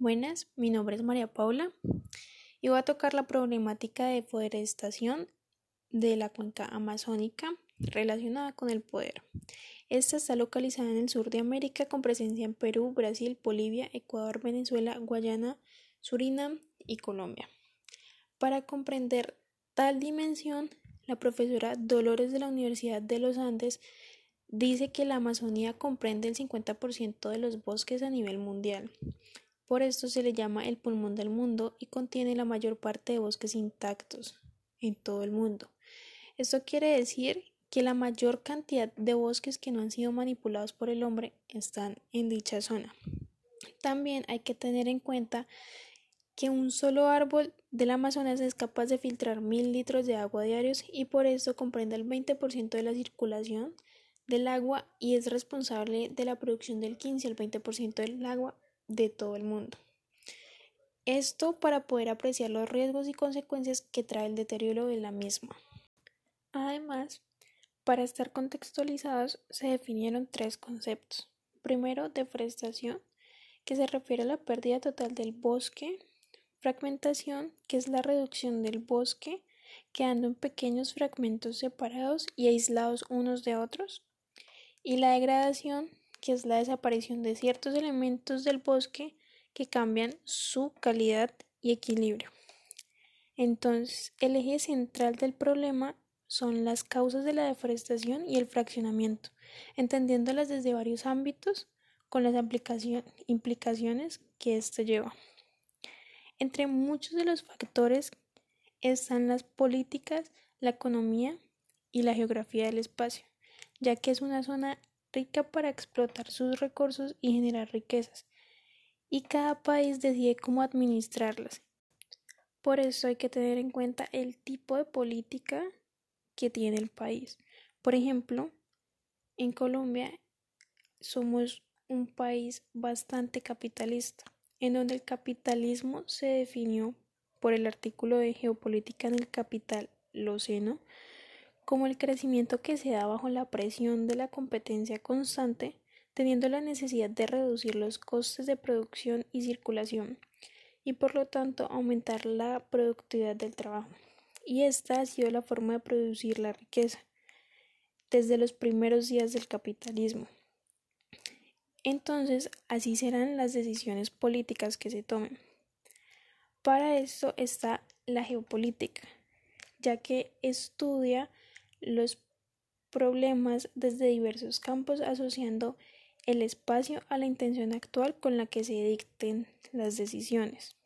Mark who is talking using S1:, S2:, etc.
S1: Buenas, mi nombre es María Paula y voy a tocar la problemática de deforestación de la cuenca amazónica relacionada con el poder. Esta está localizada en el sur de América con presencia en Perú, Brasil, Bolivia, Ecuador, Venezuela, Guayana, Surinam y Colombia. Para comprender tal dimensión, la profesora Dolores de la Universidad de los Andes dice que la Amazonía comprende el 50% de los bosques a nivel mundial por esto se le llama el pulmón del mundo y contiene la mayor parte de bosques intactos en todo el mundo. Esto quiere decir que la mayor cantidad de bosques que no han sido manipulados por el hombre están en dicha zona. También hay que tener en cuenta que un solo árbol del Amazonas es capaz de filtrar mil litros de agua diarios y por eso comprende el 20% de la circulación del agua y es responsable de la producción del 15 al 20% del agua de todo el mundo. Esto para poder apreciar los riesgos y consecuencias que trae el deterioro de la misma. Además, para estar contextualizados se definieron tres conceptos. Primero, deforestación, que se refiere a la pérdida total del bosque. Fragmentación, que es la reducción del bosque, quedando en pequeños fragmentos separados y aislados unos de otros. Y la degradación, que es la desaparición de ciertos elementos del bosque que cambian su calidad y equilibrio. Entonces, el eje central del problema son las causas de la deforestación y el fraccionamiento, entendiéndolas desde varios ámbitos con las implicaciones que esto lleva. Entre muchos de los factores están las políticas, la economía y la geografía del espacio, ya que es una zona rica para explotar sus recursos y generar riquezas, y cada país decide cómo administrarlas. Por eso hay que tener en cuenta el tipo de política que tiene el país. Por ejemplo, en Colombia somos un país bastante capitalista, en donde el capitalismo se definió por el artículo de geopolítica en el capital Loceno como el crecimiento que se da bajo la presión de la competencia constante, teniendo la necesidad de reducir los costes de producción y circulación, y por lo tanto aumentar la productividad del trabajo. Y esta ha sido la forma de producir la riqueza desde los primeros días del capitalismo. Entonces, así serán las decisiones políticas que se tomen. Para esto está la geopolítica, ya que estudia los problemas desde diversos campos asociando el espacio a la intención actual con la que se dicten las decisiones.